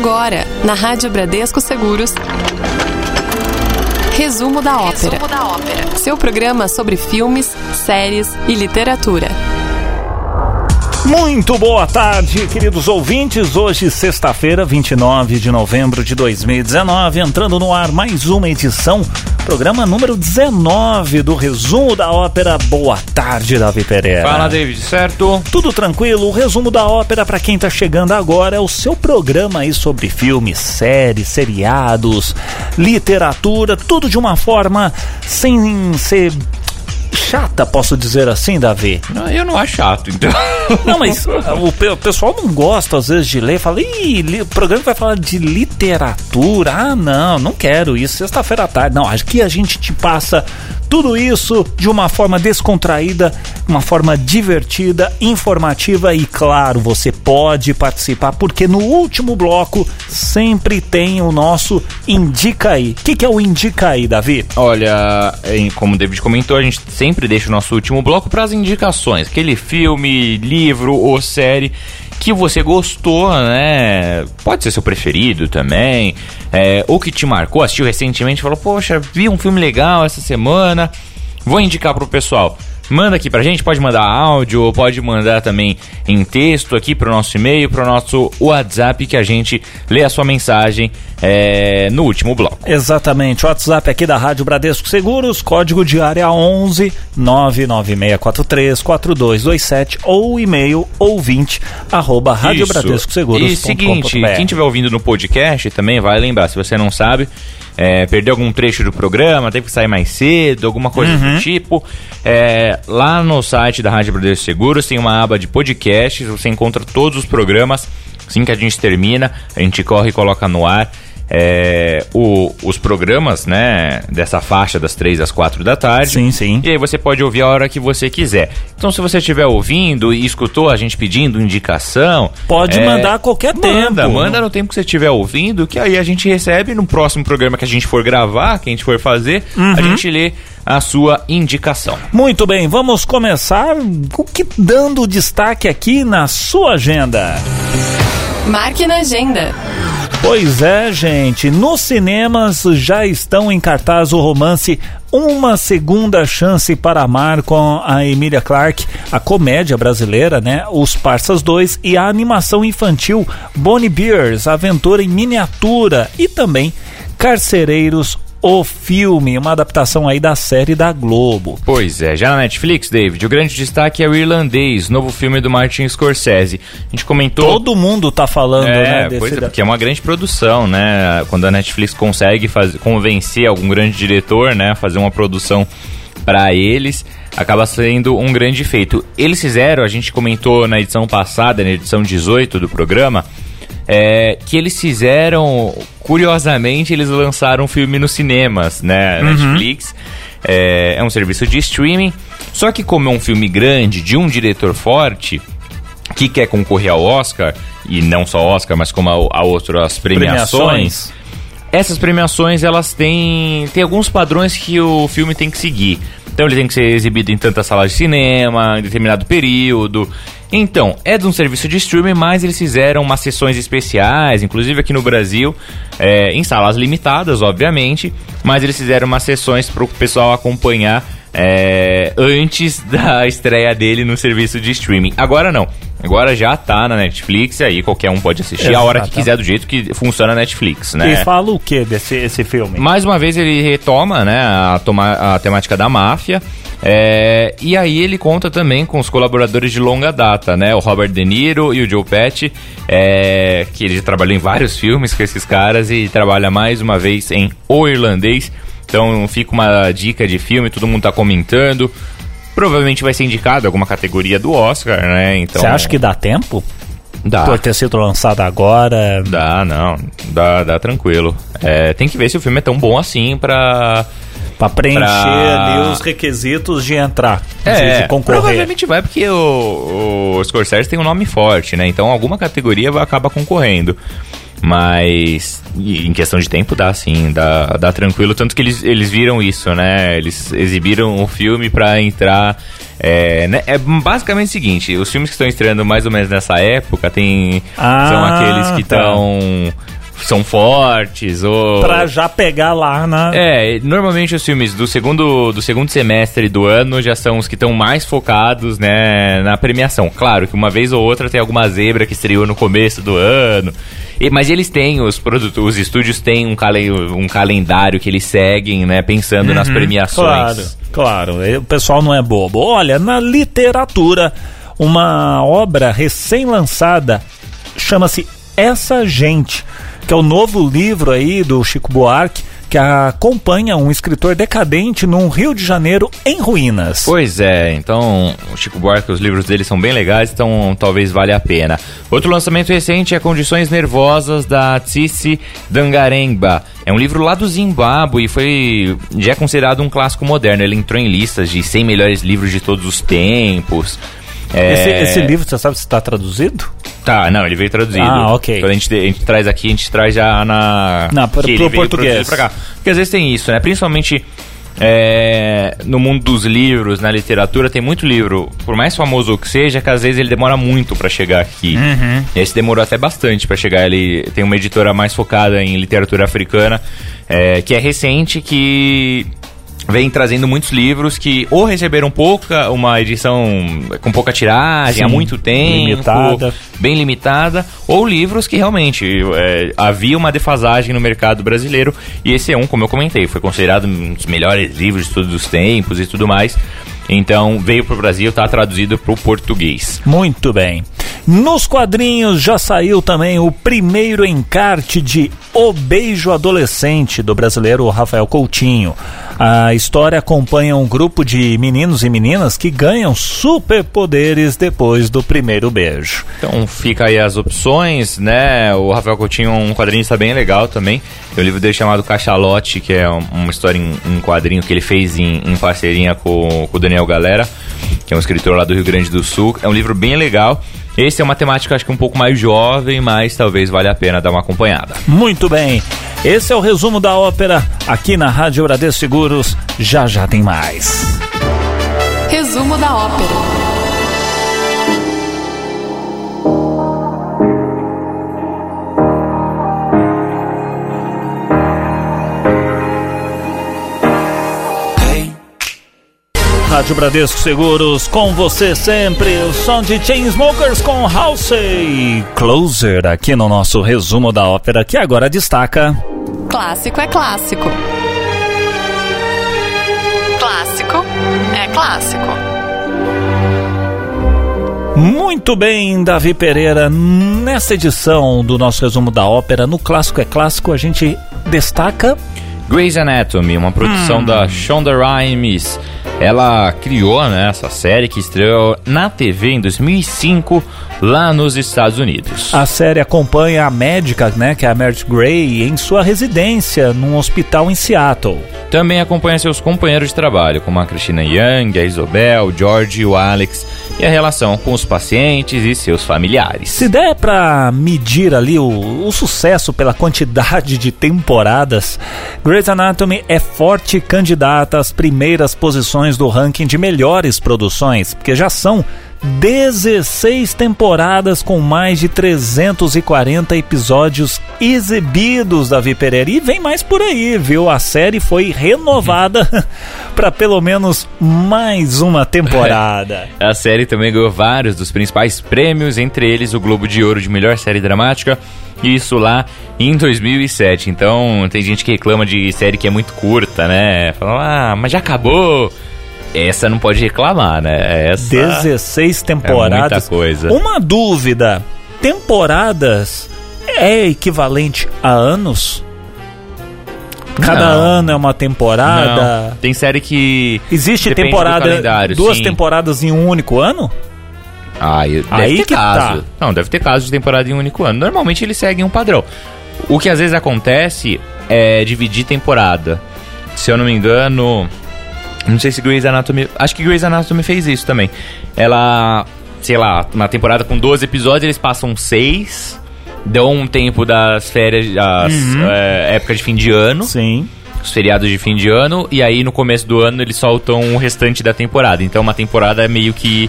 Agora, na Rádio Bradesco Seguros. Resumo da ópera. Resumo da ópera. Seu programa sobre filmes, séries e literatura. Muito boa tarde, queridos ouvintes. Hoje, sexta-feira, 29 de novembro de 2019, entrando no ar mais uma edição, programa número 19 do Resumo da Ópera. Boa tarde, Davi Pereira. Fala, David, certo? Tudo tranquilo? O Resumo da Ópera, para quem tá chegando agora, é o seu programa aí sobre filmes, séries, seriados, literatura, tudo de uma forma sem ser chata, posso dizer assim, Davi? Não, eu não acho chato, então. Não, mas o, pe- o pessoal não gosta às vezes de ler, fala, ih, o programa vai falar de literatura. Ah, não, não quero isso, sexta-feira à tarde. Não, aqui a gente te passa tudo isso de uma forma descontraída, uma forma divertida, informativa e, claro, você pode participar, porque no último bloco sempre tem o nosso Indica aí. O que, que é o Indica aí, Davi? Olha, como o David comentou, a gente sempre deixa o nosso último bloco para as indicações. Aquele filme, livro ou série que você gostou, né? Pode ser seu preferido também. É, ou que te marcou, assistiu recentemente falou: Poxa, vi um filme legal essa semana. Vou indicar pro pessoal. Manda aqui pra gente, pode mandar áudio, pode mandar também em texto aqui pro nosso e-mail, pro nosso WhatsApp, que a gente lê a sua mensagem é, no último bloco. Exatamente, o WhatsApp aqui da Rádio Bradesco Seguros, código de área 11 99643 4227 ou e-mail ouvinte arroba Bradesco Seguros. E seguinte, quem estiver ouvindo no podcast também vai lembrar, se você não sabe, é, perdeu algum trecho do programa, teve que sair mais cedo, alguma coisa Uhum. do tipo, é, lá no site da Rádio Bradesco Seguros tem uma aba de podcasts, você encontra todos os programas, assim que a gente termina, a gente corre e coloca no ar. É, o- os programas, né, dessa faixa das 3 às 4 da tarde. Sim, sim. E aí você pode ouvir a hora que você quiser. Então, se você estiver ouvindo e escutou a gente pedindo indicação, Pode é, mandar a qualquer Manda, tempo. manda no tempo que você estiver ouvindo, que aí a gente recebe no próximo programa que a gente for gravar, que a gente for fazer, Uhum. a gente lê a sua indicação. Muito bem, vamos começar o que dando destaque aqui na sua agenda. Marque na agenda. Pois é, gente, nos cinemas já estão em cartaz o romance Uma Segunda Chance para Amar com a Emilia Clarke, a comédia brasileira, né? Os Parsas 2 e a animação infantil Bonnie Bears, Aventura em Miniatura e também Carcereiros, o filme, uma adaptação aí da série da Globo. Pois é, já na Netflix, David, o grande destaque é o Irlandês, novo filme do Martin Scorsese. A gente comentou... Todo mundo tá falando, É, né? desse pois é, porque é uma grande produção, né? Quando a Netflix consegue fazer, convencer algum grande diretor, né? a Fazer uma produção para eles, acaba sendo um grande feito. Eles fizeram, a gente comentou na edição passada, na edição 18 do programa, é, que eles fizeram, curiosamente, eles lançaram um filme nos cinemas, né? Netflix. É, é um serviço de streaming. Só que como é um filme grande, de um diretor forte, que quer concorrer ao Oscar, e não só Oscar, mas como a, a outras premiações, essas premiações elas têm, têm alguns padrões que o filme tem que seguir. Então ele tem que ser exibido em tantas salas de cinema, em determinado período. Então, é de um serviço de streaming, mas eles fizeram umas sessões especiais, inclusive aqui no Brasil, é, em salas limitadas, obviamente, mas eles fizeram umas sessões para o pessoal acompanhar é, antes da estreia dele no serviço de streaming. Agora não. Agora já tá na Netflix, aí qualquer um pode assistir a hora que quiser, do jeito que funciona a Netflix, né? E fala o que desse esse filme? Mais uma vez ele retoma né, a, toma- a temática da máfia. é, e aí ele conta também com os colaboradores de longa data, né? O Robert De Niro e o Joe Pesci, é, que ele já trabalhou em vários filmes com esses caras e trabalha mais uma vez em O Irlandês. Então fica uma dica de filme, todo mundo tá comentando. Provavelmente vai ser indicado alguma categoria do Oscar, né? Então Você acha que dá tempo? dá? Por ter sido lançado agora. Dá, não. Dá, dá tranquilo. É, tem que ver se o filme é tão bom assim pra. Pra preencher Pra- ali os requisitos de entrar. É, de concorrer. provavelmente vai porque o, o Scorsese tem um nome forte, né? Então alguma categoria vai acabar concorrendo. Mas em questão de tempo dá sim, dá, dá tranquilo. Tanto que eles, eles viram isso, né? Eles exibiram o filme pra entrar É, né, é basicamente o seguinte: os filmes que estão estreando mais ou menos nessa época tem, Ah, são aqueles que tá. São fortes ou. Pra já pegar lá na. É, normalmente os filmes do segundo, do segundo semestre do ano já são os que estão mais focados, né, na premiação. Claro que uma vez ou outra tem alguma zebra que estreou no começo do ano. E- mas eles têm, os produtos, os estúdios têm um, calen- um calendário que eles seguem, né, pensando nas premiações. Claro, claro. O pessoal não é bobo. Olha, na literatura, uma obra recém-lançada chama-se Essa Gente, que é o novo livro aí do Chico Buarque, que acompanha um escritor decadente num Rio de Janeiro em ruínas. Pois é, então o Chico Buarque, os livros dele são bem legais, então talvez valha a pena. Outro lançamento recente é Condições Nervosas, da Tsitsi Dangaremba. É um livro lá do Zimbábue e foi, já é considerado um clássico moderno. Ele entrou em listas de 100 melhores livros de todos os tempos. É, Esse, esse livro, você sabe se está traduzido? Tá, não, ele veio traduzido. Ah, ok. Quando a gente, a gente traz aqui, a gente traz já na... Na, ele pro português. Pra cá. Porque às vezes tem isso, né? Principalmente é, no mundo dos livros, na literatura, tem muito livro, por mais famoso que seja, que às vezes ele demora muito pra chegar aqui. Uhum. Esse demorou até bastante pra chegar. Ele tem uma editora mais focada em literatura africana, é, que é recente, que vem trazendo muitos livros que ou receberam pouca, uma edição com pouca tiragem Sim, há muito tempo, limitada. bem limitada, ou livros que realmente é, havia uma defasagem no mercado brasileiro, e esse é um, como eu comentei, foi considerado um dos melhores livros de todos os tempos e tudo mais. Então veio pro Brasil, tá traduzido pro português. Muito bem. Nos quadrinhos já saiu também o primeiro encarte de O Beijo Adolescente do brasileiro Rafael Coutinho. A história acompanha um grupo de meninos e meninas que ganham superpoderes depois do primeiro beijo. Então fica aí as opções, né? O Rafael Coutinho um quadrinista bem legal também. Tem um livro dele chamado Cachalote, que é um- uma história em, quadrinho que ele fez em, em parceria com o Daniel Galera, que é um escritor lá do Rio Grande do Sul. É um livro bem legal. Esse é uma temática acho que um pouco mais jovem, mas talvez valha a pena dar uma acompanhada. Muito bem. Esse é o resumo da ópera aqui na Rádio Bradesco Seguros. Já já tem mais. Resumo da ópera. Rádio Bradesco Seguros, com você sempre, o som de Chainsmokers com Halsey. Closer aqui no nosso resumo da ópera, que agora destaca. Clássico é clássico. Clássico é clássico. Muito bem, Davi Pereira, nessa edição do nosso resumo da ópera, no Clássico é Clássico, a gente destaca. Grey's Anatomy, uma produção da Shonda Rhimes. Ela criou né, essa série que estreou na TV em 2005 lá nos Estados Unidos. A série acompanha a médica, né, que é a Meredith Grey, em sua residência num hospital em Seattle. Também acompanha seus companheiros de trabalho, como a Christina Young, a Isobel, o George e o Alex, e a relação com os pacientes e seus familiares. Se der pra medir ali o, o sucesso pela quantidade de temporadas, Grey's Anatomy é forte candidata às primeiras posições do ranking de melhores produções, porque já são 16 temporadas com mais de 340 episódios exibidos, Davi Pereira. E vem mais por aí, viu? A série foi renovada para pelo menos mais uma temporada. A série também ganhou vários dos principais prêmios, entre eles o Globo de Ouro de Melhor Série Dramática, isso lá em 2007. Então, tem gente que reclama de série que é muito curta, né? Fala, ah, mas já acabou. Essa não pode reclamar, né? Essa 16 temporadas. É muita coisa. Uma dúvida: temporadas é equivalente a anos? Cada Não. ano é uma temporada? Não, tem série que Existe temporada, duas sim. temporadas em um único ano? Ah, deve Aí ter que caso. tá. Não, deve ter caso de temporada em um único ano. Normalmente eles seguem um padrão. O que às vezes acontece é dividir temporada. Se eu não me engano, não sei se Grey's Anatomy, acho que Grey's Anatomy fez isso também. Ela, sei lá, uma temporada com 12 episódios, eles passam 6, dão um tempo das férias, das Uhum. é, épocas de fim de ano. Sim. os feriados de fim de ano, e aí no começo do ano eles soltam o restante da temporada. Então uma temporada é meio que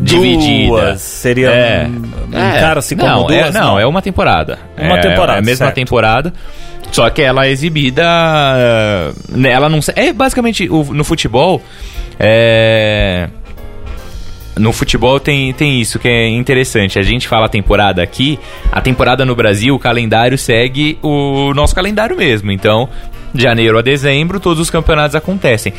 dividida. Duas, seria É. um, É, encara-se como não, duas? É, não, é uma temporada. Uma é, temporada, É a mesma certo. temporada. Só que ela é exibida. eh, Ela não. É basicamente no futebol. É. No futebol tem, tem isso que é interessante. A gente fala temporada aqui, a temporada no Brasil, o calendário segue o nosso calendário mesmo. Então, de janeiro a dezembro, todos os campeonatos acontecem.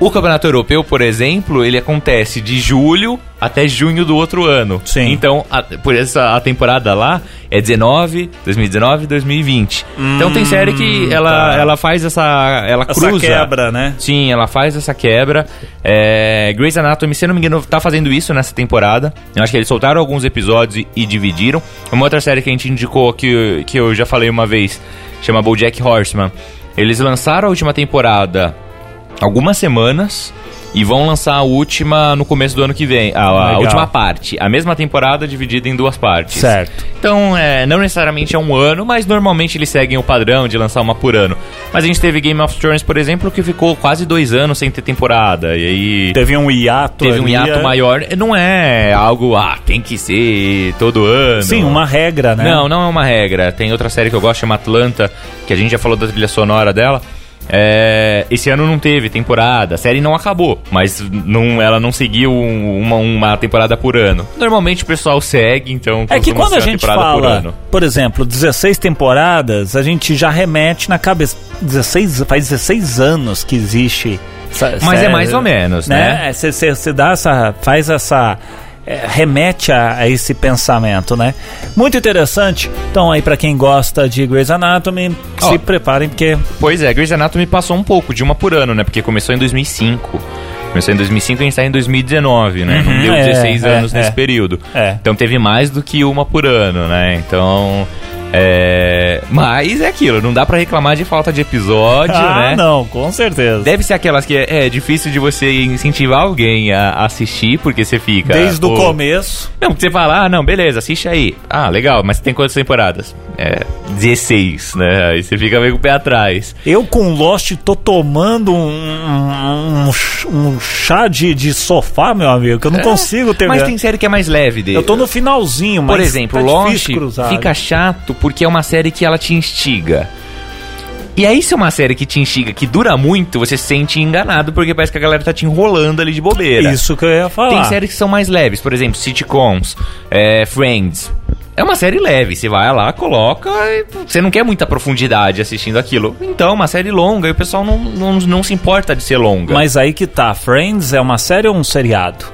O campeonato europeu, por exemplo, ele acontece de julho até junho do outro ano. Sim. Então, a- por essa a temporada lá é 19, 2019, 2020. então tem série que ela, tá. ela faz essa ela Essa cruza quebra, né? Sim, ela faz essa quebra. É, Grey's Anatomy, se eu não me engano, tá fazendo isso nessa temporada. Eu acho que eles soltaram alguns episódios e, e dividiram. Uma outra série que a gente indicou, que, que eu já falei uma vez, chama BoJack Horseman. Eles lançaram a última temporada algumas semanas e vão lançar a última no começo do ano que vem. A, a última parte. A mesma temporada dividida em duas partes. Certo. Então, é, não necessariamente é um ano, mas normalmente eles seguem o padrão de lançar uma por ano. Mas a gente teve Game of Thrones, por exemplo, que ficou quase dois anos sem ter temporada. E aí Teve um hiato teve um hiato é- maior. Não é algo, ah, tem que ser todo ano. Sim, uma regra, né? Não, não é uma regra. Tem outra série que eu gosto, chama Atlanta, que a gente já falou da trilha sonora dela. É, esse ano não teve temporada, a série não acabou, mas não, ela não seguiu uma, uma temporada por ano. Normalmente o pessoal segue, então. É que quando a gente por fala, ano. por, exemplo, 16 temporadas, a gente já remete na cabeça. 16, faz 16 anos que existe. Mas é série, mais ou menos, né? Você dá essa. faz essa. É, remete a, a esse pensamento, né? Muito interessante. Então, aí, pra quem gosta de Grey's Anatomy, Ó. se preparem, porque. Pois é, Grey's Anatomy passou um pouco, de uma por ano, né? Porque começou em 2005. Começou em 2005 e a gente tá em 2019, né? não deu é, 16 é, anos é. nesse período. É. Então teve mais do que uma por ano, né? Então. É... Mas é aquilo, não dá pra reclamar de falta de episódio, ah, né? não, com certeza. Deve ser aquelas que é, é difícil de você incentivar alguém a assistir, porque você fica. Desde o começo. Não, porque você fala, ah, não, beleza, assiste aí. Ah, legal, mas tem quantas temporadas? É, 16, né? Aí você fica meio com o pé atrás. Eu com Lost tô tomando um, um, um chá de, de sofá, meu amigo, que eu não consigo ter. É, Mas tem série que é mais leve dele. Eu tô no finalzinho, mas Por exemplo, tá Lost cruzar. fica chato porque é uma série que ela te instiga. E aí, se é uma série que te instiga, que dura muito, você se sente enganado porque parece que a galera tá te enrolando ali de bobeira. Isso que eu ia falar. Tem séries que são mais leves, por exemplo, sitcoms, é, Friends. É uma série leve, você vai lá, coloca, e você não quer muita profundidade assistindo aquilo. Então, uma série longa e o pessoal não, não, não se importa de ser longa. Mas aí que tá, Friends é uma série ou um seriado?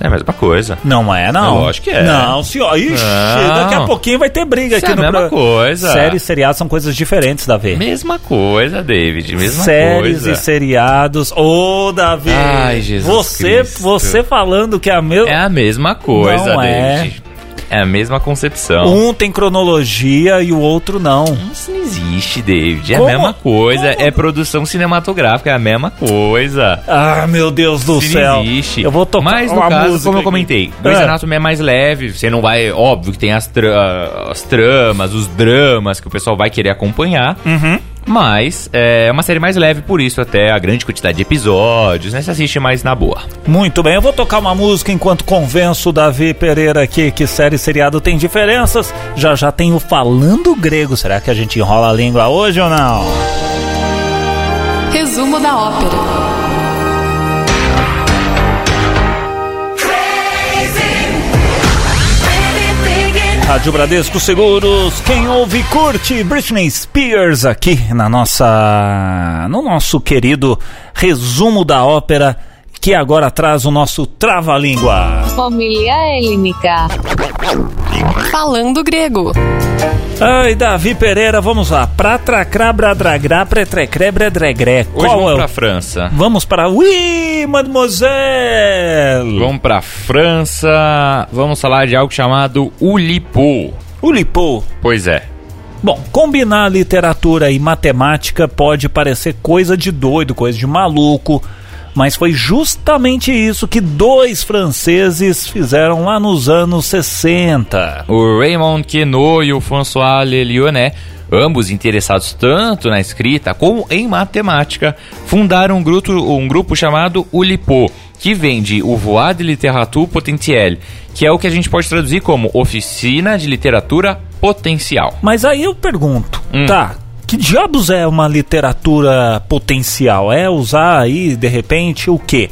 É a mesma coisa. Não é, não. Eu acho que é. Não, senhor. Ixi, Não. daqui a pouquinho vai ter briga Isso aqui é a no mesma pro- coisa. Série e seriado são coisas diferentes, Davi. Mesma coisa, David, mesma Séries coisa. e seriados. Ô, Davi. Ai, Jesus Você, Cristo. você falando que é a mesma. É a mesma coisa, Não é. David. É a mesma concepção. Um tem cronologia e o outro não. Isso não existe, David. É Como? a mesma coisa. Como? É produção cinematográfica, é a mesma coisa. Ah, meu Deus do Se céu. não existe. Eu vou tocar Mas no uma caso, música como eu comentei, Grey's É. Anatomy é mais leve. Você não vai. Óbvio que tem as, tra- as tramas, os dramas que o pessoal vai querer acompanhar. Uhum. Mas é uma série mais leve, por isso até a grande quantidade de episódios, né? Você assiste mais na boa. Muito bem, eu vou tocar uma música enquanto convenço o Davi Pereira aqui que série e seriado tem diferenças. Já já tem o Falando Grego. Será que a gente enrola a língua hoje ou não? Resumo da ópera. Rádio Bradesco Seguros, quem ouve curte. Britney Spears aqui na nossa no nosso querido resumo da ópera que agora traz o nosso trava-língua. Família Helênica. Falando grego. Ai, Davi Pereira, vamos lá. Pratracrá, bradragrá, pretrecré, bredregré. Hoje Qual vamos é o... pra França. Vamos para... Oui, mademoiselle! Vamos pra França. Vamos falar de algo chamado Ulipo. O Lipou. Pois é. Bom, combinar literatura e matemática pode parecer coisa de doido, coisa de maluco, Mas foi justamente isso que dois franceses fizeram lá nos anos 60. O Raymond Queneau e o François Lelionet, ambos interessados tanto na escrita como em matemática, fundaram um grupo, um grupo chamado Ulipo, que vende o Voix de Littérature Potentielle, que é o que a gente pode traduzir como Oficina de Literatura Potencial. Mas aí eu pergunto, Hum. tá, que diabos é uma literatura potencial? É usar aí, de repente, o quê?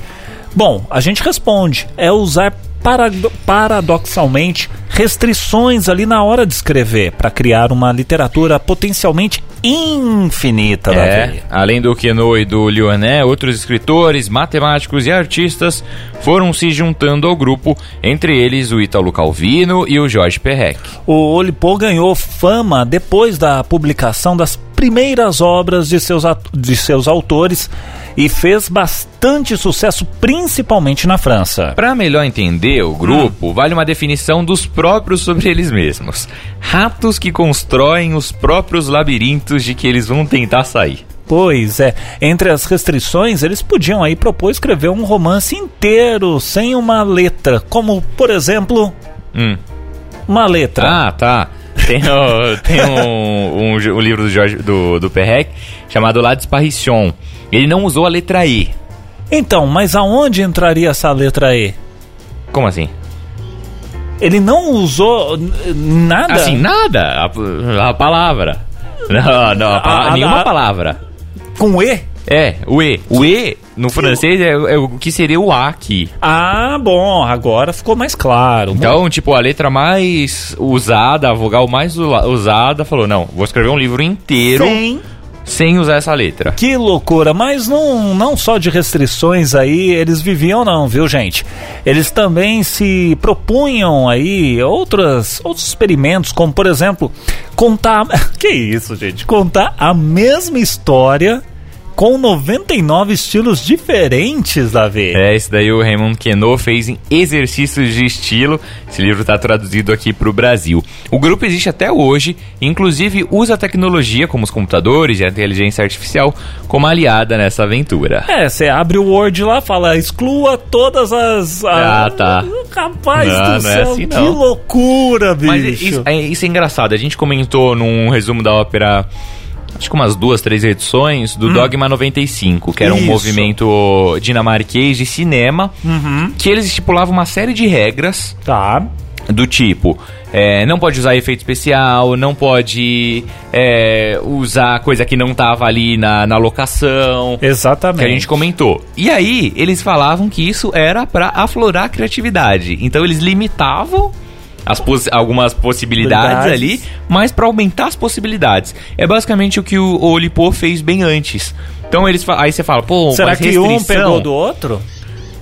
Bom, a gente responde, é usar parado- paradoxalmente restrições ali na hora de escrever para criar uma literatura potencialmente infinita, É, Davi. além do Queneau e do Lyonnais, outros escritores, matemáticos e artistas foram se juntando ao grupo, entre eles o Ítalo Calvino e o Jorge Perrec. O Olipo ganhou fama depois da publicação das primeiras obras de seus, de seus autores e fez bastante sucesso, principalmente na França. Para melhor entender o grupo, vale uma definição dos próprios sobre eles mesmos. Ratos que constroem os próprios labirintos de que eles vão tentar sair. Pois é, entre as restrições, eles podiam aí propor escrever um romance inteiro sem uma letra, como, por exemplo, Hum. uma letra. Ah, tá. Tem, o- tem um, um, um livro do, Jorge, do, do Perrec chamado La Disparition. Ele não usou a letra E. Então, mas aonde entraria essa letra E? Como assim? Ele não usou nada? Assim, nada. A, a palavra. Não, não, a A- nenhuma palavra. Com E? É, o E. O E, no francês, é, é o que seria o A aqui. Ah, bom, agora ficou mais claro. Então, tipo, a letra mais usada, a vogal mais usada, falou: não, vou escrever um livro inteiro Sim. sem usar essa letra. Que loucura, mas não, não só de restrições aí eles viviam não, viu gente? Eles também se propunham aí outras, outros experimentos, como por exemplo, contar... Que isso, gente? Contar a mesma história com 99 estilos diferentes, Davi. É, esse daí o Raymond Queneau fez em Exercícios de Estilo. Esse livro está traduzido aqui para o Brasil. O grupo existe até hoje, inclusive usa a tecnologia, como os computadores e a inteligência artificial, como aliada nessa aventura. É, você abre o Word lá, fala, exclua todas as... Ah, tá. Rapaz Não, do não é céu, assim, que loucura, bicho. Mas isso é, isso é engraçado. A gente comentou num resumo da ópera, acho que umas duas, três edições, do Dogma 95, que era um Hum. Isso. movimento dinamarquês de cinema, Uhum. que eles estipulavam uma série de regras Tá. do tipo. é, não pode usar efeito especial, não pode é, usar coisa que não tava ali na, na locação. Exatamente. Que a gente comentou. E aí, eles falavam que isso era pra aflorar a criatividade. Então, eles limitavam as algumas possibilidades ali, mas pra aumentar as possibilidades. É basicamente o que o Olipo fez bem antes. Então, eles aí você fala, pô, Será que um restrição- pegou do outro?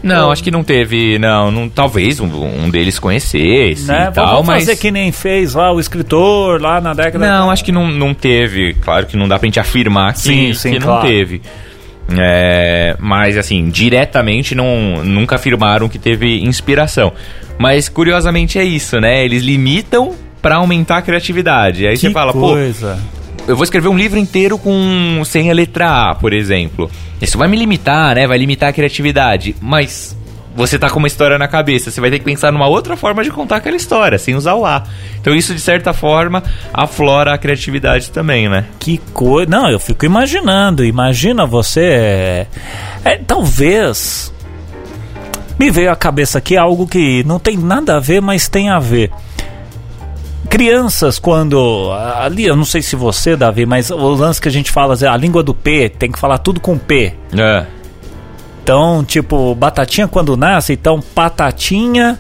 Não, acho que não teve, não, não talvez um, um deles conhecesse Né? e tal, Vamos mas fazer que nem fez lá o escritor lá na década não, acho que não, não teve. Claro que não dá pra gente afirmar que, Sim, sim, que não claro. teve. É, mas assim, diretamente não, nunca afirmaram que teve inspiração. Mas curiosamente é isso, né? Eles limitam pra aumentar a criatividade. Aí Que você fala, coisa. pô, eu vou escrever um livro inteiro com sem a letra A, por exemplo. Isso vai me limitar, né? Vai limitar a criatividade. Mas você tá com uma história na cabeça, você vai ter que pensar numa outra forma de contar aquela história, sem usar o A. Então isso, de certa forma, aflora a criatividade também, né? Que coisa. Não, eu fico imaginando. Imagina você. É, é, talvez. Me veio à cabeça aqui algo que não tem nada a ver, mas tem a ver. Crianças, quando. Ali, eu não sei se você, Davi, mas o lance que a gente fala, a língua do P, tem que falar tudo com P. É. Então, tipo, batatinha quando nasce, então patatinha.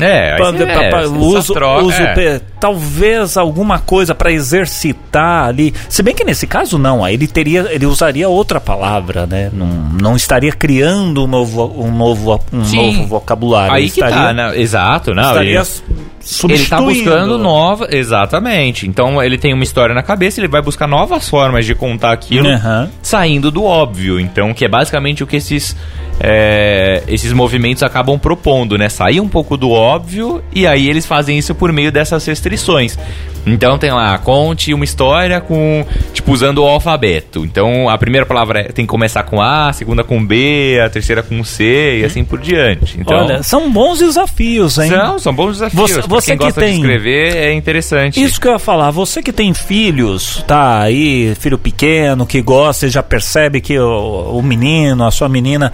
É, pa- é, essa uso, troca, uso é. talvez alguma coisa para exercitar ali. Se bem que nesse caso não, aí ele teria, ele usaria outra palavra, né? Não, não estaria criando um novo, um novo, um Sim. novo vocabulário. Aí Ele que estaria, tá, né? Exato, não. estaria ele- Ele tá substituindo. buscando nova. Exatamente. Então ele tem uma história na cabeça, ele vai buscar novas formas de contar aquilo, Aham. saindo do óbvio. Então, que é basicamente o que esses é, esses movimentos acabam propondo, né? Sair um pouco do óbvio e aí eles fazem isso por meio dessas restrições. Então tem lá, conte uma história com, tipo, usando o alfabeto. Então a primeira palavra tem que começar com A, a segunda com B, a terceira com C e assim por diante. Então, Olha, são bons desafios, hein? são, são bons desafios. Você- você quem que gosta tem- de escrever é interessante. Isso que eu ia falar, você que tem filhos, tá aí, filho pequeno, que gosta e já percebe que o, o menino, a sua menina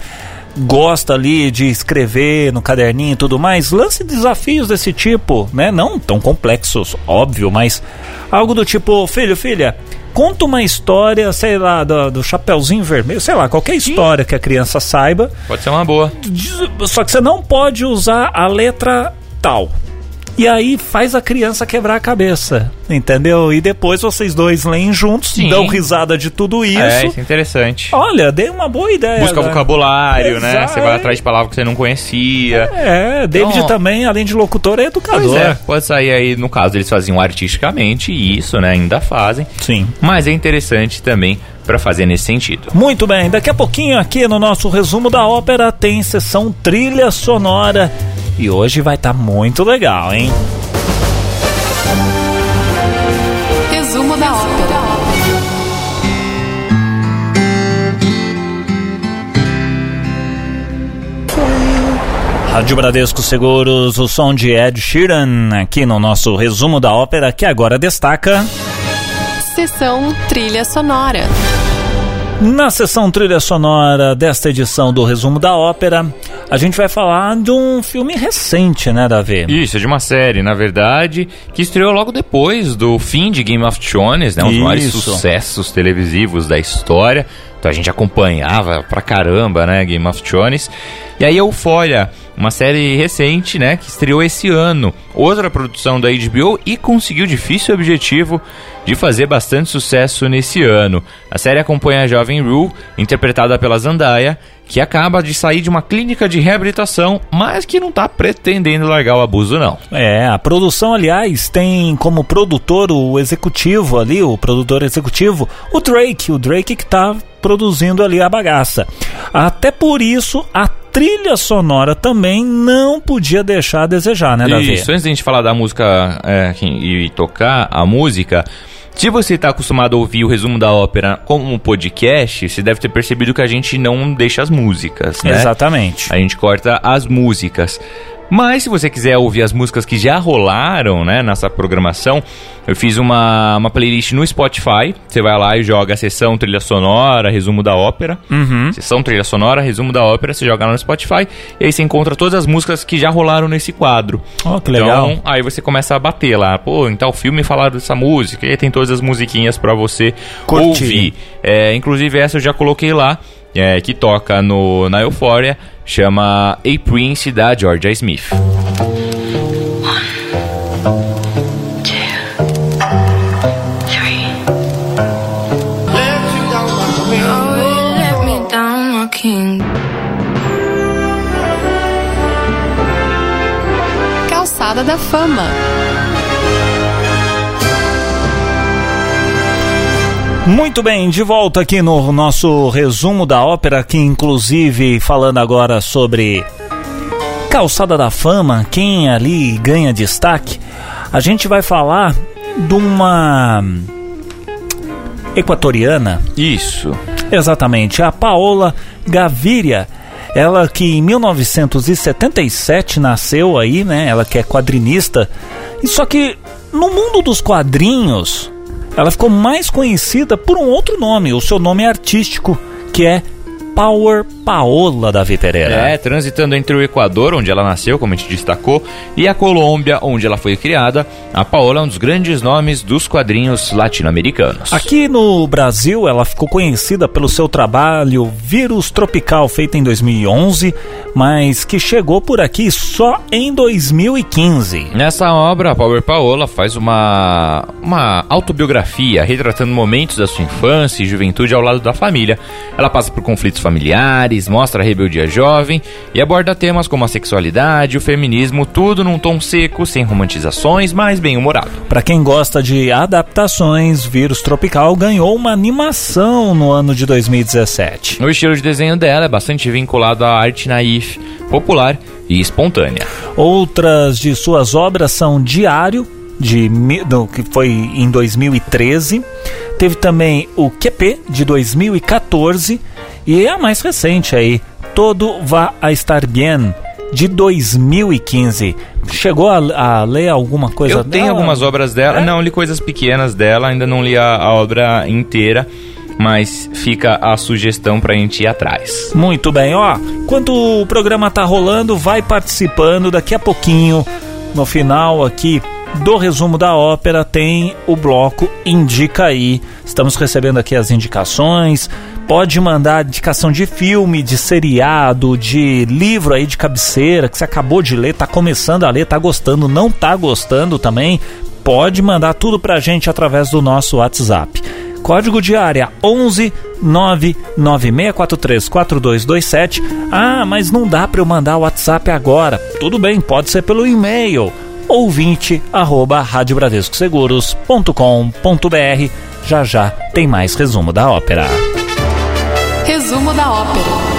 gosta ali de escrever no caderninho e tudo mais, lance desafios desse tipo, né? Não tão complexos, óbvio, mas algo do tipo, filho, filha, conta uma história, sei lá, do, do Chapeuzinho Vermelho, sei lá, qualquer história que a criança saiba, Pode ser uma boa. Só que você não pode usar a letra tal. E aí faz a criança quebrar a cabeça, entendeu? E depois vocês dois leem juntos, Sim. dão risada de tudo isso. É, isso é interessante. Olha, dei uma boa ideia. Busca agora. vocabulário, né? Exato. Você vai atrás de palavras que você não conhecia. É, David Então, também, além de locutor, é educador. Pois é, pode sair aí, no caso, eles faziam artisticamente, e isso, né, ainda fazem. Sim. Mas é interessante também pra fazer nesse sentido. Muito bem, daqui a pouquinho aqui no nosso resumo da ópera tem sessão trilha sonora. E hoje vai estar muito legal, hein? Resumo da ópera. Rádio Bradesco Seguros, o som de Ed Sheeran, aqui no nosso resumo da ópera, que agora destaca. Sessão trilha sonora. Na sessão trilha sonora desta edição do resumo da ópera, a gente vai falar de um filme recente, né, Davi? Isso, é de uma série, na verdade, que estreou logo depois do fim de Game of Thrones, né? Um dos maiores sucessos televisivos da história. A gente acompanhava pra caramba, né? Game of Thrones. E aí Euphoria, uma série recente, né? Que estreou esse ano. Outra produção da HBO e conseguiu o difícil objetivo de fazer bastante sucesso nesse ano. A série acompanha a jovem Rue, interpretada pela Zendaya, que acaba de sair de uma clínica de reabilitação, mas que não tá pretendendo largar o abuso, não. É, a produção, aliás, tem como produtor o executivo ali, o produtor executivo, o Drake, o Drake que tá produzindo ali a bagaça. Até por isso, a trilha sonora também não podia deixar a desejar, né, Davi? Isso, antes da gente falar da música é, e tocar a música, se você está acostumado a ouvir o resumo da ópera como um podcast, você deve ter percebido que a gente não deixa as músicas, né? Exatamente. A gente corta as músicas. Mas se você quiser ouvir as músicas que já rolaram, né, nessa programação, eu fiz uma, uma playlist no Spotify. Você vai lá e joga a sessão trilha sonora, resumo da ópera. Uhum. Sessão trilha sonora, resumo da ópera, você joga lá no Spotify e aí você encontra todas as músicas que já rolaram nesse quadro. Ó, que legal. Então, aí você começa a bater lá, pô, em tal filme falaram dessa música, e aí tem todas as musiquinhas pra você Curtir. ouvir. É, inclusive essa eu já coloquei lá, é, que toca no, na Euphoria, chama A Prince da Georgia Smith. Calçada da Fama. Muito bem, de volta aqui no nosso resumo da ópera, que inclusive falando agora sobre Calçada da Fama, quem ali ganha destaque, a gente vai falar de uma equatoriana, Isso. exatamente, a Paola Gaviria. Ela que em 1977 nasceu aí, né? Ela que é quadrinista. E só que no mundo dos quadrinhos, ela ficou mais conhecida por um outro nome, o seu nome artístico, que é Power Paola Davi Pereira. É, transitando entre o Equador, onde ela nasceu, como a gente destacou, e a Colômbia, onde ela foi criada, a Paola é um dos grandes nomes dos quadrinhos latino-americanos. Aqui no Brasil, ela ficou conhecida pelo seu trabalho Vírus Tropical, feito em 2011, mas que chegou por aqui só em 2015. Nessa obra, a Power Paola faz uma, uma autobiografia retratando momentos da sua infância e juventude ao lado da família. Ela passa por conflitos familiares, mostra a rebeldia jovem e aborda temas como a sexualidade, o feminismo, tudo num tom seco, sem romantizações, mas bem humorado. Pra quem gosta de adaptações, Vírus Tropical ganhou uma animação no ano de 2017. O estilo de desenho dela é bastante vinculado à arte naif, popular e espontânea. Outras de suas obras são Diário, de, do- que foi em 2013. Teve também o QP, de 2014. E a mais recente aí, Todo Va a Estar Bien, de 2015. Chegou a, a ler alguma coisa Eu tenho dela? algumas obras dela, É? não li coisas pequenas dela, ainda não li a, a obra inteira, mas fica a sugestão pra gente ir atrás. Muito bem, ó. Enquanto o programa tá rolando, vai participando. Daqui a pouquinho, no final aqui do resumo da ópera, tem o bloco Indica aí. Estamos recebendo aqui as indicações. Pode mandar indicação de filme, de seriado, de livro aí de cabeceira que você acabou de ler, tá começando a ler, tá gostando, não tá gostando também. Pode mandar tudo pra gente através do nosso WhatsApp. Código de área 11 99643 4227. Ah, mas não dá para eu mandar o WhatsApp agora. Tudo bem, pode ser pelo e-mail ouvinte arroba radiobradescoseguros.com.br. Já já tem mais resumo da ópera. Resumo da ópera.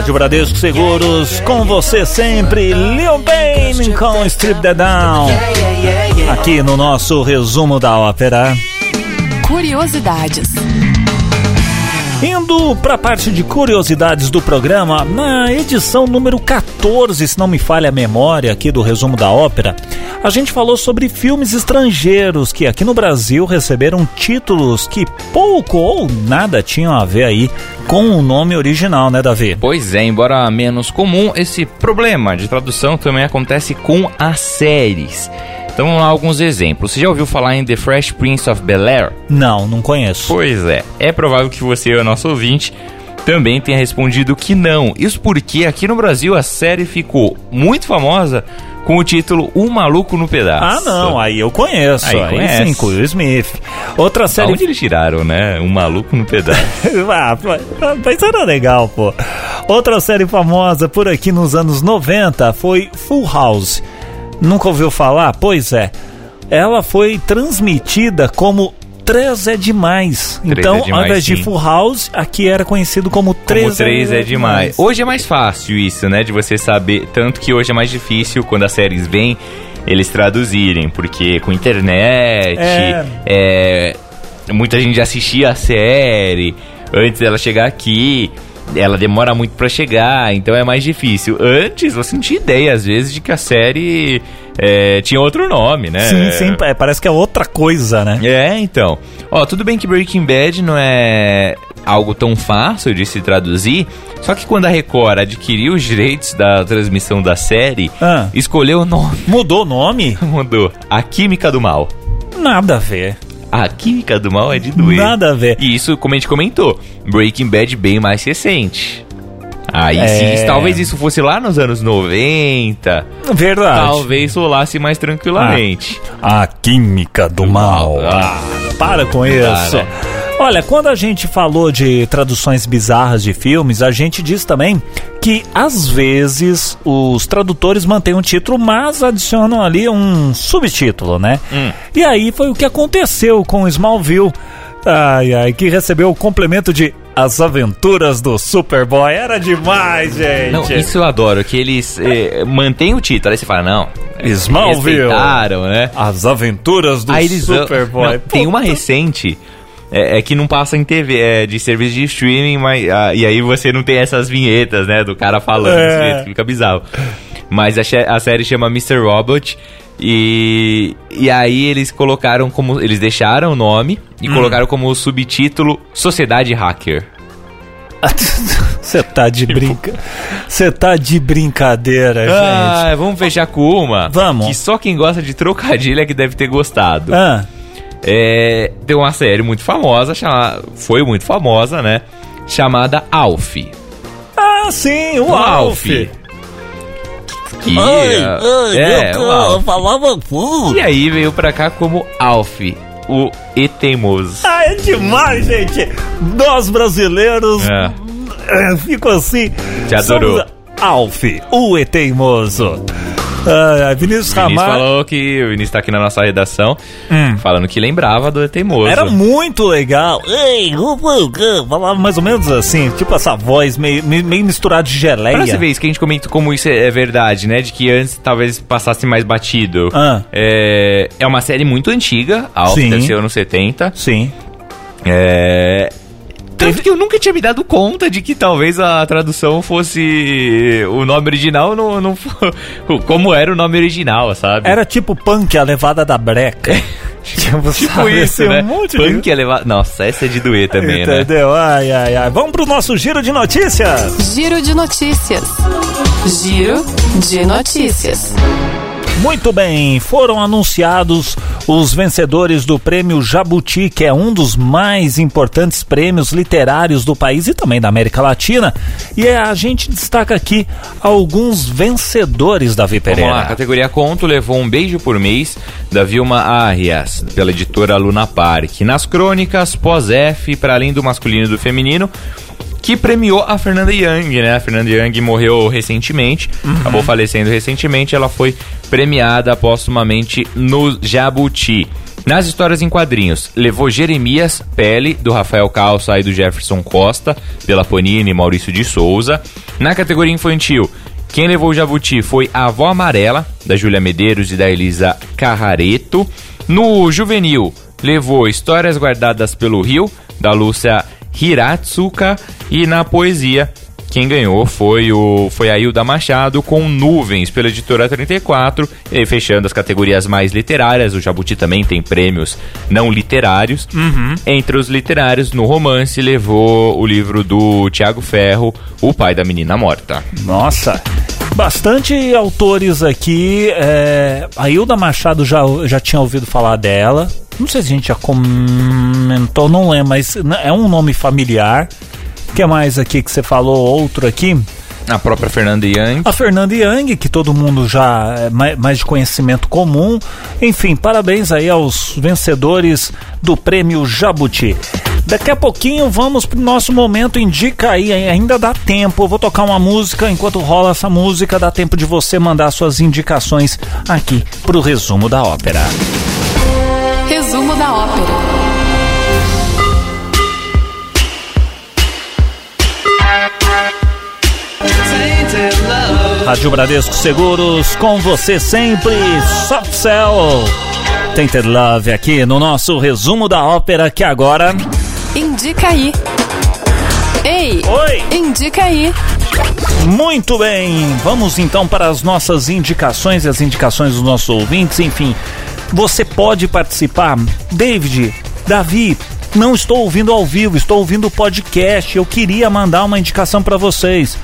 Rádio Bradesco Seguros, com você sempre, Lil Bane com Strip the Down. Aqui no nosso resumo da ópera. Curiosidades. Indo para a parte de curiosidades do programa, na edição número 14, se não me falha a memória aqui do resumo da ópera, a gente falou sobre filmes estrangeiros que aqui no Brasil receberam títulos que pouco ou nada tinham a ver aí com o nome original, né, Davi? Pois é, embora menos comum, esse problema de tradução também acontece com as séries. Então vamos lá alguns exemplos. Você já ouviu falar em The Fresh Prince of Bel-Air? Não, não conheço. Pois é, é provável que você, o nosso ouvinte, também tenha respondido que não. Isso porque aqui no Brasil a série ficou muito famosa com o título Um Maluco no Pedaço. Ah, não, aí eu conheço. Aí Aí, conhece. sim, com Will Smith. Outra série. Onde eles tiraram, né? Um Maluco no Pedaço. ah, mas era legal, pô. Outra série famosa por aqui nos anos 90 foi Full House. Nunca ouviu falar? Pois é. Ela foi transmitida como 3 é demais. Três então, é demais, ao invés de sim. Full House, aqui era conhecido como 3, Como três é demais. Hoje é mais fácil isso, né? De você saber. Tanto que hoje é mais difícil quando as séries vêm eles traduzirem. Porque com internet, É. é, muita gente assistia a série antes dela chegar aqui. Ela demora muito pra chegar, então é mais difícil. Antes você não tinha ideia, às vezes, de que a série é, tinha outro nome, né? Sim, sim, é, parece que é outra coisa, né? É, então. Ó, tudo bem que Breaking Bad não é algo tão fácil de se traduzir, só que quando a Record adquiriu os direitos da transmissão da série, Ah. escolheu o nome, Mudou o nome? mudou. A Química do Mal. Nada a ver. A Química do Mal é de doer. Nada a ver. E isso, como a gente comentou, Breaking Bad bem mais recente. Aí É. sim, talvez isso fosse lá nos anos 90, Verdade. talvez rolasse mais tranquilamente. A química do mal. Ah, para com isso. né? Olha, quando a gente falou de traduções bizarras de filmes, a gente diz também que às vezes os tradutores mantêm o título, mas adicionam ali um subtítulo, né? Hum. E aí foi o que aconteceu com Smallville. Ai, ai, que recebeu o complemento de As Aventuras do Superboy. Era demais, gente. Não, isso eu adoro, que eles eh, mantêm o título, aí você fala, não, Smallville. respeitaram, né? As Aventuras do Superboy. Não, tem uma recente é, é que não passa em TV, é de serviço de streaming, mas ah, e aí você não tem essas vinhetas, né, do cara falando, É. fica bizarro. Mas a, a série chama Mr. Robot e e aí eles colocaram como eles deixaram o nome e Hum. colocaram como subtítulo Sociedade Hacker. Você tá de brinca. Você tá de brincadeira, gente. Ah, vamos fechar com uma. Vamos. Que só quem gosta de trocadilho é que deve ter gostado. Ah, É, tem uma série muito famosa, chama, foi muito famosa, né? Chamada Alf. ah, sim, o Alf. Que, é, o Alf. falava full. E aí veio pra cá como Alf, o E Teimoso. Ah, é demais, gente. Nós brasileiros É. é, fico assim. Te adorou. Alf, o E teimoso. Ah, Vinícius O Vinícius Ramalho. falou que o Vinícius tá aqui na nossa redação, Hum. falando que lembrava do Teimoso. Era muito legal. Ei, falava mais ou menos assim, tipo essa voz meio, meio misturada de geleia. Pra você ver isso que a gente comenta como isso é é verdade, né? De que antes talvez passasse mais batido. Ah. É, é uma série muito antiga, a Alf deve ser anos 70. Sim. É. Tanto que eu nunca tinha me dado conta de que talvez a tradução fosse o nome original, não, não como era o nome original, sabe? Era tipo punk, a levada da breca. tipo tipo isso, né? Um monte Punk de... é levar... Nossa, essa é de doer também, né? Entendeu? Ai, ai, ai. Vamos pro nosso giro de notícias. Giro de notícias. Giro de notícias. Muito bem, foram anunciados os vencedores do Prêmio Jabuti, que é um dos mais importantes prêmios literários do país e também da América Latina. E a gente destaca aqui alguns vencedores da Vamos lá, Pereira. categoria conto levou um beijo por mês da Vilma Arias, pela editora Luna Park. Nas crônicas, pós-F, para além do masculino e do feminino, que premiou a Fernanda Young, né? A Fernanda Young morreu recentemente, acabou falecendo recentemente, ela foi premiada póstumamente no Jabuti. Nas histórias em quadrinhos, levou Jeremias Pele, do Rafael Calça e do Jefferson Costa, pela Panini e Maurício de Souza. Na categoria infantil, quem levou o Jabuti foi a Avó Amarela, da Júlia Medeiros e da Elisa Carrareto. No juvenil, levou Histórias Guardadas pelo Rio, da Lúcia Hiratsuka. E na poesia, quem ganhou foi o foi a Hilda Machado com Nuvens, pela editora 34. E fechando as categorias mais literárias, o Jabuti também tem prêmios não literários. Entre os literários, no romance, levou o livro do Tiago Ferro, O Pai da Menina Morta. Nossa, bastante autores aqui. É, a Hilda Machado já, já tinha ouvido falar dela. Não sei se a gente já comentou, não lembro, mas é um nome familiar. O que mais aqui que você falou? Outro aqui? A própria Fernanda Young. A Fernanda Young, que todo mundo já é mai- mais de conhecimento comum. Enfim, parabéns aí aos vencedores do prêmio Jabuti. Daqui a pouquinho vamos pro nosso momento Indica aí, ai- ainda dá tempo. Eu vou tocar uma música, enquanto rola essa música, dá tempo de você mandar suas indicações aqui pro resumo da ópera. Ópera. Rádio Bradesco Seguros, com você sempre, Soft Cell. Tainted Love aqui no nosso resumo da ópera que agora. Indica aí. Ei, Oi! indica aí. Muito bem, vamos então para as nossas indicações e as indicações dos nossos ouvintes. Enfim, você pode participar. David, Davi, não estou ouvindo ao vivo, estou ouvindo o podcast. Eu queria mandar uma indicação para vocês.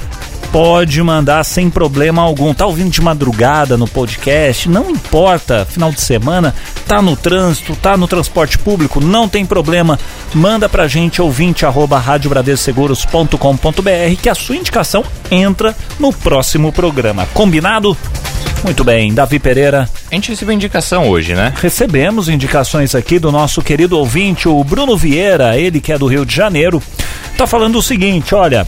Pode mandar sem problema algum. Tá ouvindo de madrugada no podcast? Não importa, final de semana, tá no trânsito, tá no transporte público, não tem problema. Manda pra gente ouvinte arroba radiobradesseguros.com.br que a sua indicação entra no próximo programa. Combinado? Muito bem, Davi Pereira, A gente recebeu indicação hoje, né? recebemos indicações aqui do nosso querido ouvinte, o Bruno Vieira, ele que é do Rio de Janeiro, tá falando o seguinte, olha,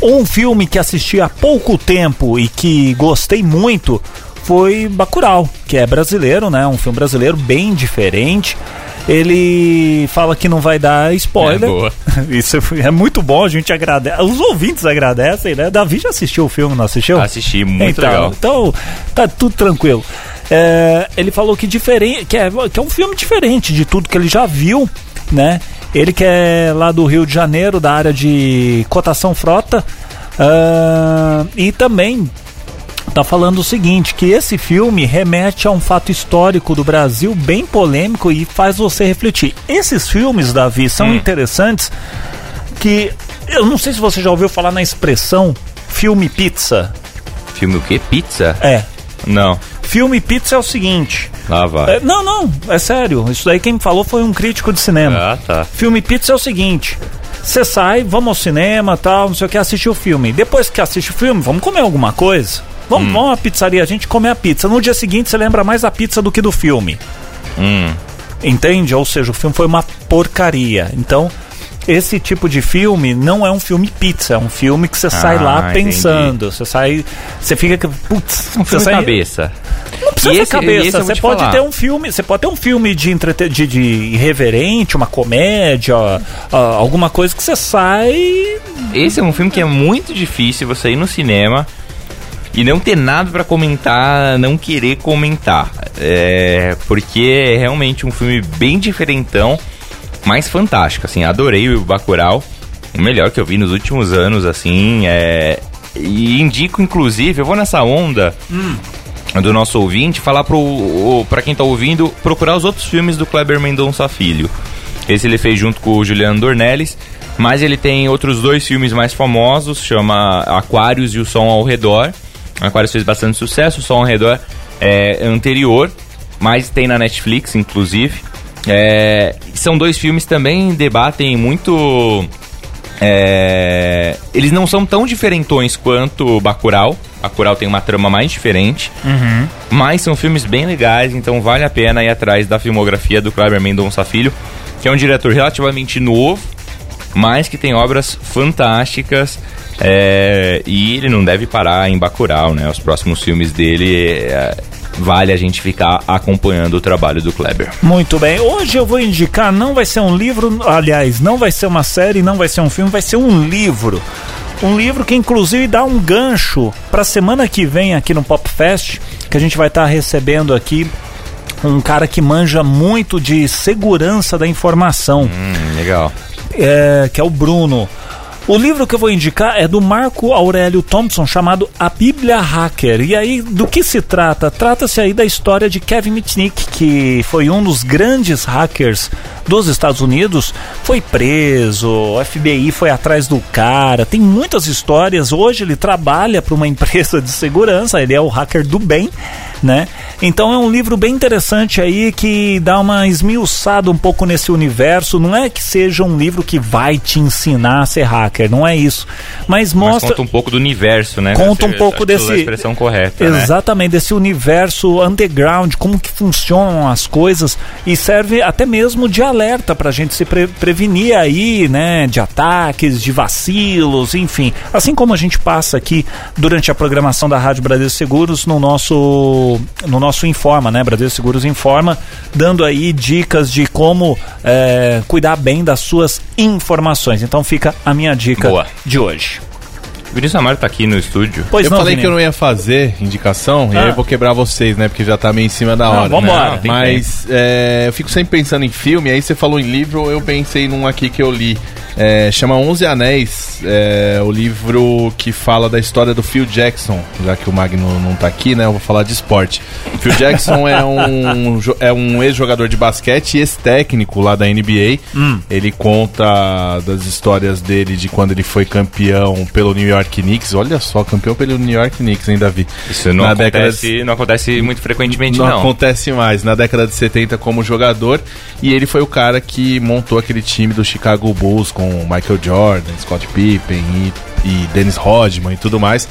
um filme que assisti há pouco tempo e que gostei muito foi Bacurau, que é brasileiro, né? Um filme brasileiro bem diferente. Ele fala que não vai dar spoiler. É, boa. Isso é muito bom, a gente agradece. Os ouvintes agradecem, né? Davi já assistiu o filme, não assistiu? Assisti, muito então, legal. Então, tá tudo tranquilo. É, ele falou que, diferente, que, é, que é um filme diferente de tudo que ele já viu, né? Ele que é lá do Rio de Janeiro, da área de cotação frota. ah, e também tá falando o seguinte, que esse filme remete a um fato histórico do Brasil bem polêmico e faz você refletir. Esses filmes, Davi, são Hum. interessantes que eu não sei se você já ouviu falar na expressão filme pizza. Filme o quê? Pizza? É, Não. Filme pizza é o seguinte. Lá vai. é, não, não, é sério. Isso daí quem me falou foi um crítico de cinema. Ah, tá. Filme pizza é o seguinte. Você sai, vamos ao cinema, tal, não sei o que, assistir o filme. Depois que assiste o filme, vamos comer alguma coisa. Vamos, vamos à pizzaria, a gente come a pizza. No dia seguinte você lembra mais da pizza do que do filme. Hum. Entende? Ou seja, o filme foi uma porcaria. Então, esse tipo de filme não é um filme pizza, é um filme que você sai lá Ah, entendi. pensando. Você sai. Você fica. Putz, Um você filme sai, cabeça. Não precisa E esse- cabeça. Você te pode falar. ter um filme. Você pode ter um filme de, entrete... de, de irreverente, uma comédia, alguma coisa que você sai. Esse é um filme que é muito difícil você ir no cinema e não ter nada pra comentar, não querer comentar. É, porque é realmente um filme bem diferentão, mas fantástico, assim, adorei o Bacurau, o melhor que eu vi nos últimos anos, assim, é... E indico, inclusive, eu vou nessa onda do nosso ouvinte, falar pra quem tá ouvindo, procurar os outros filmes do Kleber Mendonça Filho. Esse ele fez junto com o Juliano Dornelles, mas ele tem outros dois filmes mais famosos, chama Aquários e o Som ao Redor. Aquários fez bastante sucesso, o Som ao Redor é anterior, mas tem na Netflix, inclusive. É, são dois filmes também debatem muito é, eles não são tão diferentões quanto Bacurau. Bacurau tem uma trama mais diferente. Mas são filmes bem legais, então vale a pena ir atrás da filmografia do Kleber Mendonça Filho, que é um diretor relativamente novo, mas que tem obras fantásticas. é, e ele não deve parar em Bacurau, né? Os próximos filmes dele é, vale a gente ficar acompanhando o trabalho do Kleber. Muito bem. Hoje eu vou indicar, não vai ser um livro, aliás, não vai ser uma série, não vai ser um filme, vai ser um livro. Um livro que inclusive dá um gancho para semana que vem aqui no Pop Fest, que a gente vai estar recebendo aqui um cara que manja muito de segurança da informação Hum, legal. é, que é o Bruno. O livro que eu vou indicar é do Marco Aurélio Thompson, chamado A Bíblia Hacker. E aí, do que se trata? Trata-se aí da história de Kevin Mitnick, que foi um dos grandes hackers dos Estados Unidos, foi preso, o FBI foi atrás do cara, tem muitas histórias. Hoje ele trabalha para uma empresa de segurança, ele é o hacker do bem, né? Então é um livro bem interessante aí que dá uma esmiuçada um pouco nesse universo. Não é que seja um livro que vai te ensinar a ser hacker, não é isso. Mas Mas mostra. conta um pouco do universo, né? Conta um pouco desse- A expressão correta, né? Exatamente, desse universo underground, como que funcionam as coisas e serve até mesmo de alerta pra gente se pre- prevenir aí, né, de ataques, de vacilos, enfim. Assim como a gente passa aqui durante a programação da Rádio Brasil Seguros no nosso no nosso Informa, né, Brasil Seguros Informa, dando aí dicas de como é, cuidar bem das suas informações. Então fica a minha dica Boa. de hoje. Vinícius Amaro tá aqui no estúdio. Pois eu não, falei Vini? que eu não ia fazer indicação, e Ah. aí eu vou quebrar vocês, né? Porque já tá meio em cima da Não, hora. vambora. né? Mas é, eu fico sempre pensando em filme, aí você falou em livro, eu pensei num aqui que eu li. É, chama Onze Anéis, é, o livro que fala da história do Phil Jackson, já que o Magno não tá aqui, né? Eu vou falar de esporte. Phil Jackson é um, é um ex-jogador de basquete e ex-técnico lá da NBA. Hum. Ele conta das histórias dele de quando ele foi campeão pelo New York Knicks. Olha só, campeão pelo New York Knicks, hein, Davi? Isso não Na acontece, não acontece muito frequentemente, não, não. acontece mais. Na década de 70 como jogador. E ele foi o cara que montou aquele time do Chicago Bulls com Michael Jordan, Scott Pippen e, e Dennis Rodman e tudo mais.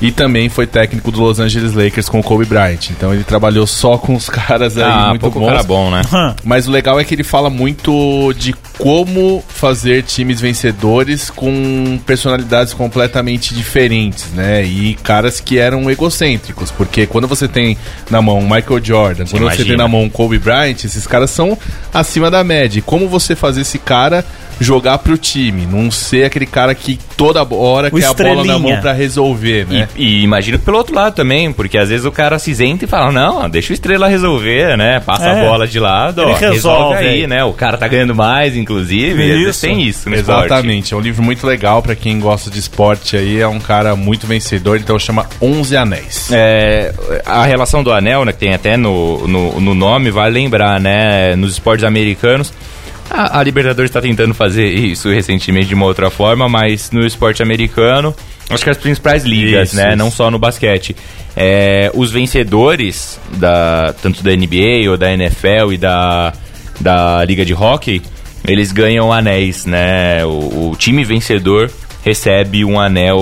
E também foi técnico do Los Angeles Lakers com o Kobe Bryant. Então ele trabalhou só com os caras aí Ah, muito pouco bons. cara bom, né? Mas o legal é que ele fala muito de como fazer times vencedores com personalidades completamente diferentes, né? E caras que eram egocêntricos, porque quando você tem na mão Michael Jordan, quando você imagina. tem na mão Kobe Bryant, esses caras são acima da média. E como você fazer esse cara jogar pro time, não ser aquele cara que toda hora quer a bola na estrelinha. mão pra resolver, né? E, e imagino pelo outro lado também, porque às vezes o cara se isenta e fala, não, deixa o estrela resolver, né? Passa É. a bola de lado, ó, resolve, resolve aí, aí. né? O cara tá ganhando mais, inclusive. Isso. Tem isso no esporte. Exatamente, é um livro muito legal pra quem gosta de esporte aí, é um cara muito vencedor, então chama Onze Anéis. É, a relação do anel, né, que tem até no, no, no nome, vale lembrar, né? Nos esportes americanos, a, a Libertadores está tentando fazer isso recentemente de uma outra forma, mas no esporte americano, acho que as principais ligas, Isso, né? isso. Não só no basquete. É, os vencedores, da, tanto da NBA ou da NFL e da, da Liga de Hockey, eles ganham anéis, né? O, o time vencedor recebe um anel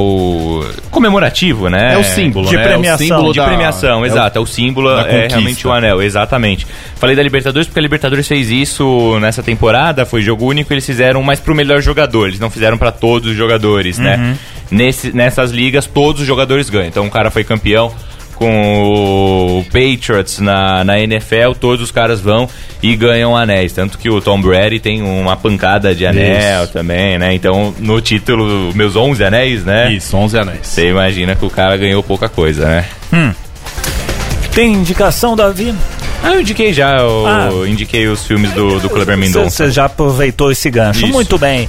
comemorativo, né? É o símbolo, De né? premiação. É o símbolo de da- premiação, é exato. É o símbolo, é realmente o anel, exatamente. Falei da Libertadores porque a Libertadores fez isso nessa temporada, foi jogo único, eles fizeram mais pro melhor jogador, eles não fizeram pra todos os jogadores, Uhum. né? Nesse, nessas ligas, todos os jogadores ganham. Então o cara foi campeão com o Patriots na, na NFL, todos os caras vão e ganham anéis. Tanto que o Tom Brady tem uma pancada de anel também, né? Então, no título, meus 11 anéis, né? Isso, 11 anéis. Você imagina que o cara ganhou pouca coisa, né? Tem indicação, Davi? Ah, eu indiquei já, eu Ah. indiquei os filmes do, do Kleber Mendonça. Você já aproveitou esse gancho. Isso. Muito bem.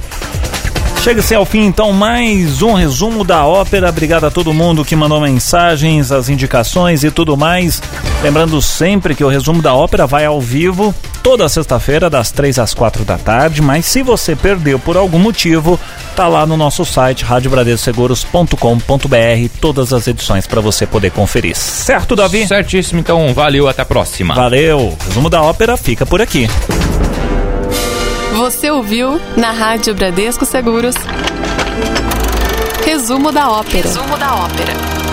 Chega-se ao fim, então, mais um resumo da ópera. Obrigado a todo mundo que mandou mensagens, as indicações e tudo mais. Lembrando sempre que o resumo da ópera vai ao vivo toda sexta-feira, das 3 às 4 da tarde. Mas se você perdeu por algum motivo, tá lá no nosso site radiobradescoseguros.com.br todas as edições para você poder conferir. Certo, Davi? Certíssimo, então valeu, até a próxima. Valeu. O resumo da ópera fica por aqui. Você ouviu na Rádio Bradesco Seguros. Resumo da ópera. Resumo da ópera.